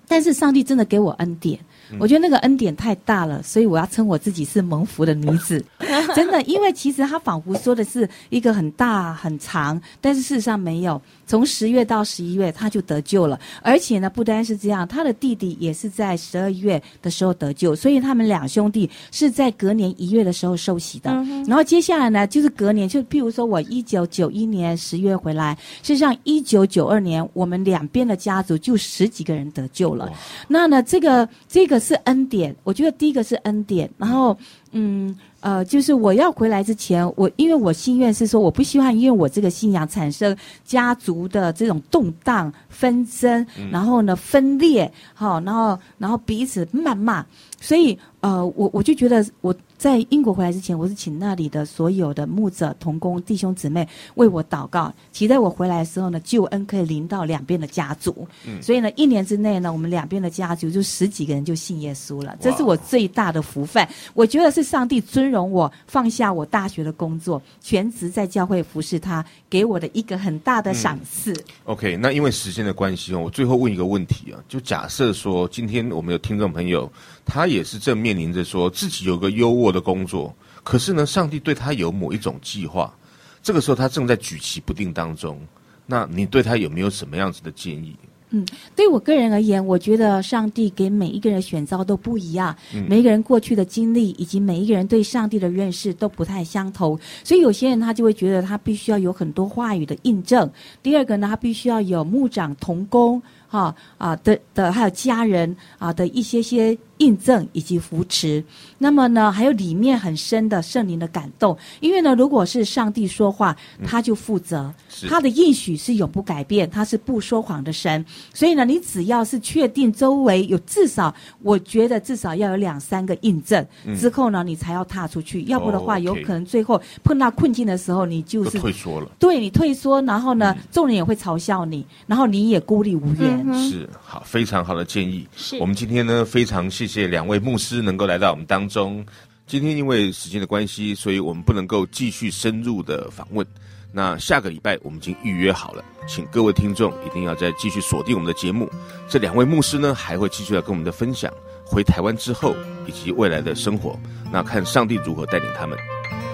[SPEAKER 7] 但是上帝真的给我恩典。我觉得那个恩典太大了，所以我要称我自己是蒙福的女子，真的，因为其实他仿佛说的是一个很大很长，但是事实上没有。从十月到十一月，他就得救了，而且呢，不单是这样，他的弟弟也是在十二月的时候得救，所以他们两兄弟是在隔年一月的时候受洗的。嗯、然后接下来呢，就是隔年，就譬如说我一九九一年十月回来，实际上一九九二年，我们两边的家族就十几个人得救了。那呢，这个这个是恩典，我觉得第一个是恩典，然后嗯。呃，就是我要回来之前，我因为我心愿是说，我不希望因为我这个信仰产生家族的这种动荡、纷争，然后呢分裂，好，然后然后彼此谩骂，所以呃，我我就觉得我。在英国回来之前，我是请那里的所有的牧者、同工、弟兄姊妹为我祷告。期待我回来的时候呢，救恩可以临到两边的家族。嗯，所以呢，一年之内呢，我们两边的家族就十几个人就信耶稣了。这是我最大的福分。我觉得是上帝尊荣我，放下我大学的工作，全职在教会服侍他，给我的一个很大的赏赐。嗯。OK，
[SPEAKER 3] 那因为时间的关系哦，我最后问一个问题啊，就假设说今天我们有听众朋友。他也是正面临着说自己有个优渥的工作，可是呢，上帝对他有某一种计划，这个时候他正在举棋不定当中。那你对他有没有什么样子的建议？
[SPEAKER 7] 嗯，对我个人而言，我觉得上帝给每一个人选召都不一样，每一个人过去的经历以及每一个人对上帝的认识都不太相同，所以有些人他就会觉得他必须要有很多话语的印证。第二个呢，他必须要有牧长同工。哈啊的的，还有家人啊的一些些印证以及扶持。那么呢，还有里面很深的圣灵的感动。因为呢，如果是上帝说话，他就负责，嗯、他的应许是永不改变，他是不说谎的神。所以呢，你只要是确定周围有至少，我觉得至少要有两三个印证、嗯、之后呢，你才要踏出去。要不的话，哦 okay、有可能最后碰到困境的时候，你就是
[SPEAKER 3] 退缩了。
[SPEAKER 7] 对，你退缩，然后呢，众、嗯、人也会嘲笑你，然后你也孤立无援。
[SPEAKER 3] 嗯、是好，非常好的建议。是我们今天呢，非常谢谢两位牧师能够来到我们当中。今天因为时间的关系，所以我们不能够继续深入的访问。那下个礼拜我们已经预约好了，请各位听众一定要再继续锁定我们的节目。这两位牧师呢，还会继续来跟我们的分享回台湾之后以及未来的生活。那看上帝如何带领他们。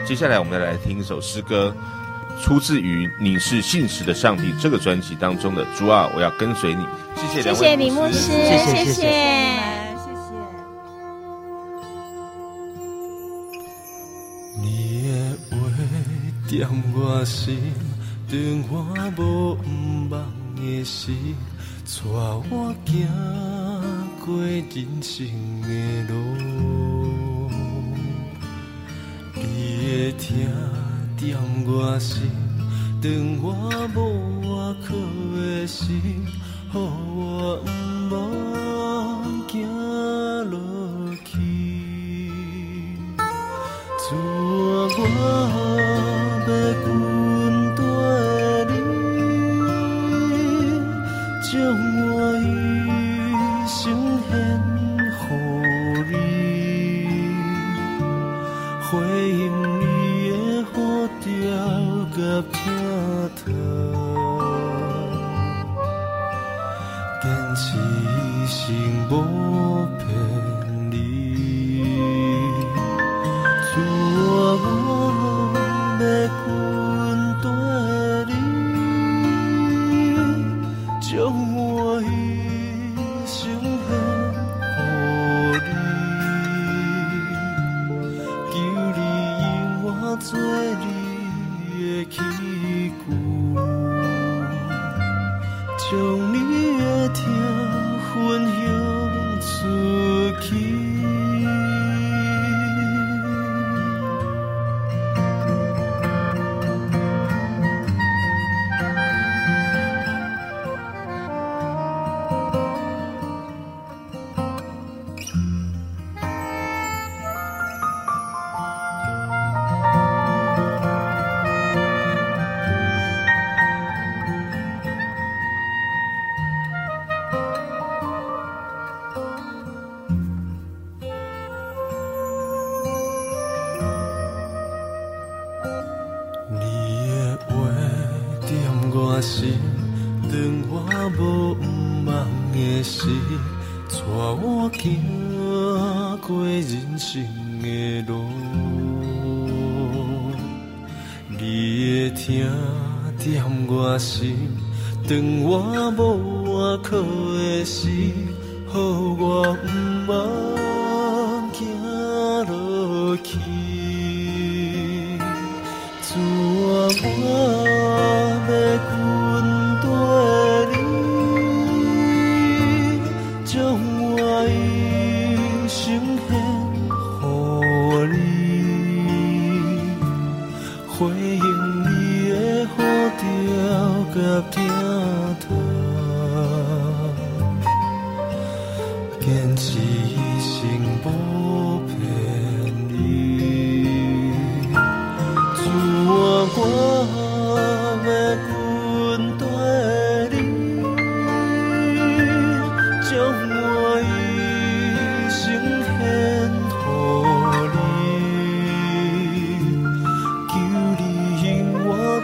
[SPEAKER 3] 接下来我们再来听一首诗歌。出自于《你是信实的上帝》这个专辑当中的“主啊，我要跟随你”。谢谢两位，
[SPEAKER 2] 谢谢李牧师，谢谢谢
[SPEAKER 8] 谢。谢谢点我心，断我无毋望的心，带我行过人生的路。你的听。点我心，断我无外靠的心，予我不忘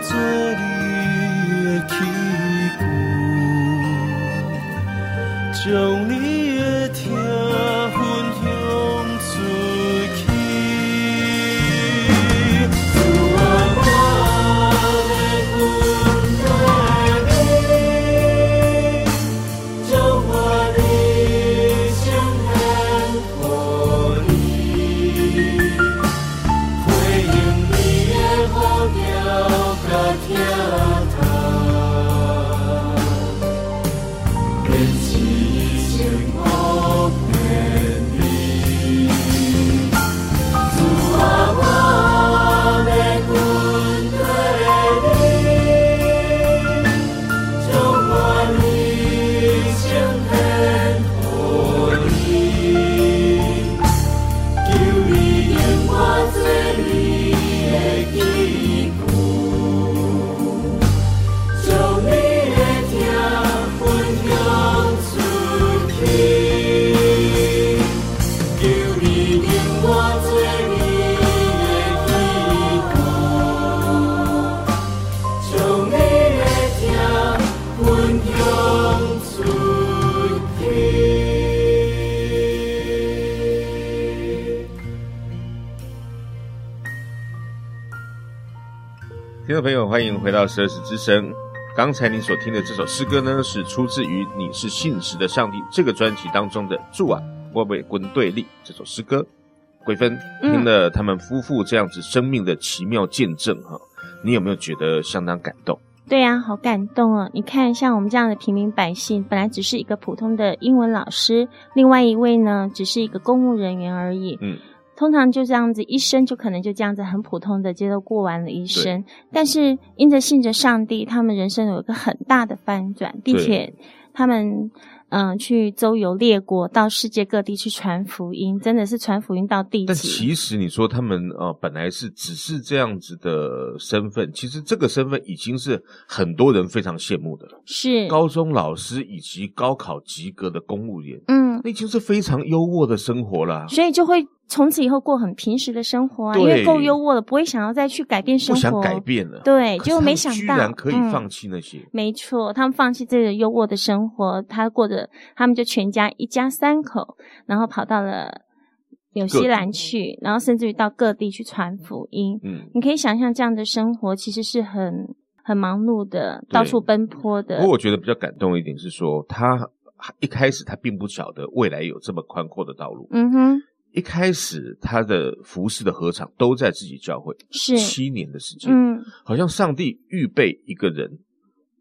[SPEAKER 6] 做你的器具，将你
[SPEAKER 3] 欢迎回到十二时之声。刚才您所听的这首诗歌呢，是出自于《你是信实的上帝》这个专辑当中的《祝啊，我要跟对立》这首诗歌。桂芬听了他们夫妇这样子生命的奇妙见证哈、嗯，你有没有觉得相当感动？
[SPEAKER 2] 对呀、啊，好感动哦！你看，像我们这样的平民百姓，本来只是一个普通的英文老师，另外一位呢，只是一个公务人员而已。嗯。通常就这样子，一生就可能就这样子很普通的，接着过完了一生。但是因着信着上帝，他们人生有一个很大的翻转，并且他们嗯、呃、去周游列国，到世界各地去传福音，真的是传福音到地极。
[SPEAKER 3] 但其实你说他们呃本来是只是这样子的身份，其实这个身份已经是很多人非常羡慕的了。
[SPEAKER 2] 是
[SPEAKER 3] 高中老师以及高考及格的公务员，
[SPEAKER 2] 嗯，
[SPEAKER 3] 那已经是非常优渥的生活了。
[SPEAKER 2] 所以就会。从此以后过很平时的生活啊，因为够优渥了，不会想要再去改变生活，
[SPEAKER 3] 不想改变了。
[SPEAKER 2] 对，就没想到
[SPEAKER 3] 居然可以放弃那些。
[SPEAKER 2] 嗯、没错，他们放弃这个优渥的生活，他过着，他们就全家一家三口，然后跑到了纽西兰去，然后甚至于到各地去传福音。嗯，你可以想象这样的生活其实是很很忙碌的，到处奔波的。
[SPEAKER 3] 不过我觉得比较感动一点是说，他一开始他并不晓得未来有这么宽阔的道路。
[SPEAKER 2] 嗯哼。
[SPEAKER 3] 一开始他的服侍的合场都在自己教会，
[SPEAKER 2] 是
[SPEAKER 3] 七年的时间，
[SPEAKER 2] 嗯，
[SPEAKER 3] 好像上帝预备一个人，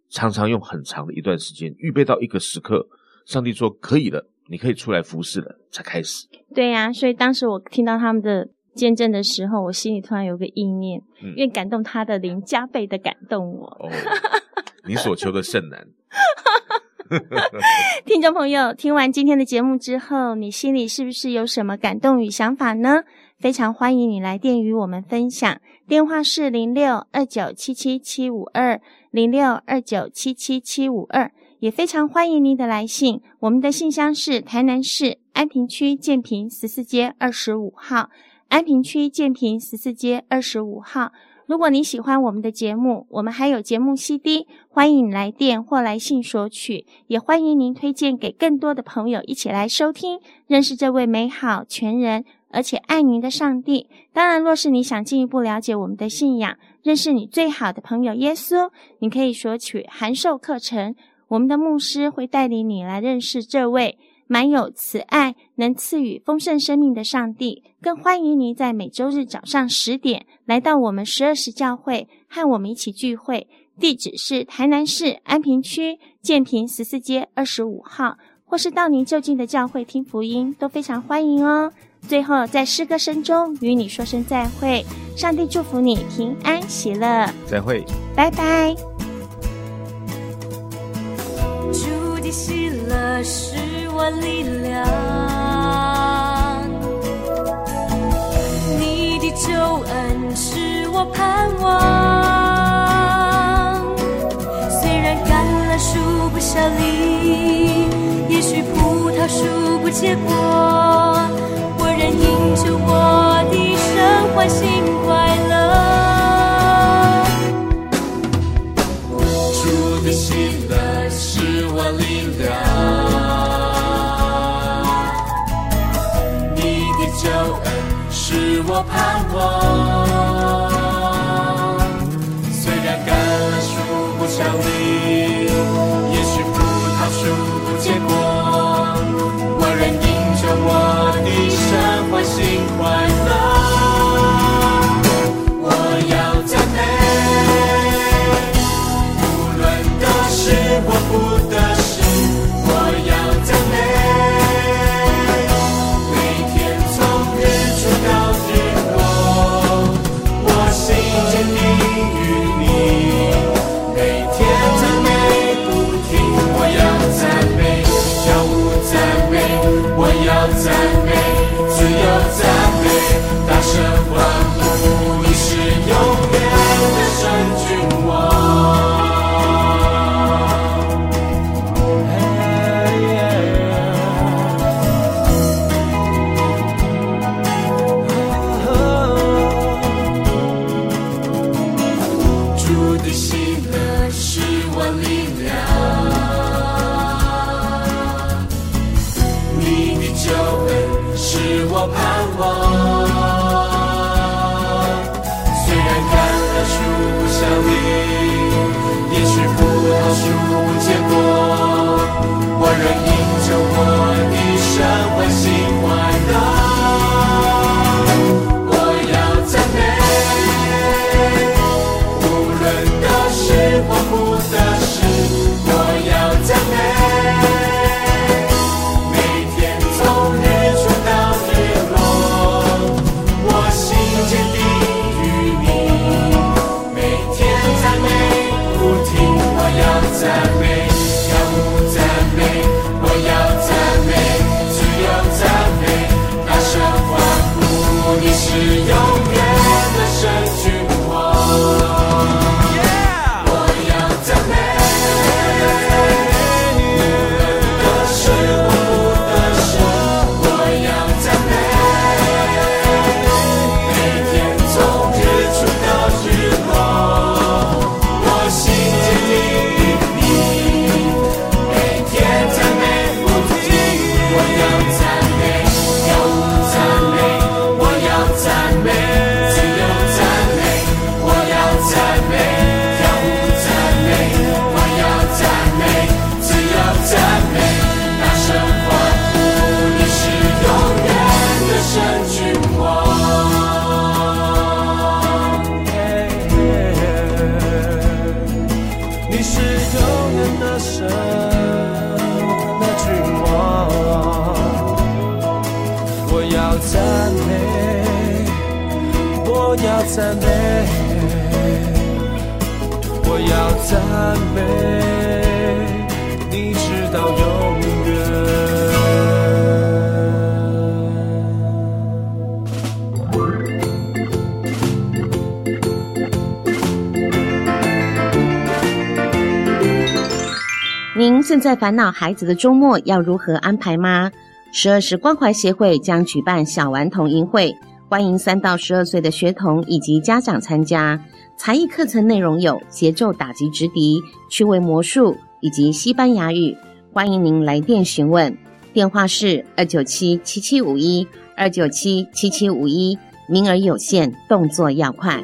[SPEAKER 3] 常常用很长的一段时间预备到一个时刻，上帝说可以了，你可以出来服侍了，才开始。
[SPEAKER 2] 对呀、啊，所以当时我听到他们的见证的时候，我心里突然有个意念，因为、感动他的灵加倍的感动我。
[SPEAKER 3] 哦，你所求的甚难。
[SPEAKER 2] 听众朋友，听完今天的节目之后，你心里是不是有什么感动与想法呢？非常欢迎你来电与我们分享，电话是零六二九七七七五二零六二九七七七五二，也非常欢迎您的来信，我们的信箱是台南市安平区建平十四街二十五号，安平区建平十四街二十五号。如果你喜欢我们的节目，我们还有节目 CD，欢迎来电或来信索取，也欢迎您推荐给更多的朋友一起来收听，认识这位美好、全人而且爱您的上帝。当然，若是你想进一步了解我们的信仰，认识你最好的朋友耶稣，你可以索取函授课程，我们的牧师会带领你来认识这位。满有慈爱，能赐予丰盛生命的上帝，更欢迎您在每周日早上十点来到我们十二时教会，和我们一起聚会。地址是台南市安平区建平十四街二十五号，或是到您就近的教会听福音，都非常欢迎哦。最后，在诗歌声中与你说声再会，上帝祝福你平安喜乐，
[SPEAKER 3] 再会，
[SPEAKER 2] 拜拜。
[SPEAKER 6] 主的喜乐是我力量，你的救恩是我盼望。虽然橄榄树不效力，也许葡萄树不结果，我仍因着我的神欢欣快乐。我盼望，
[SPEAKER 10] 烦恼孩子的周末要如何安排吗？十二时关怀协会将举办小顽童营会，欢迎三到十二岁的学童以及家长参加。才艺课程内容有节奏打击直笛、趣味魔术以及西班牙语。欢迎您来电询问，电话是二九七七七五一二九七七七五一，名额有限，动作要快。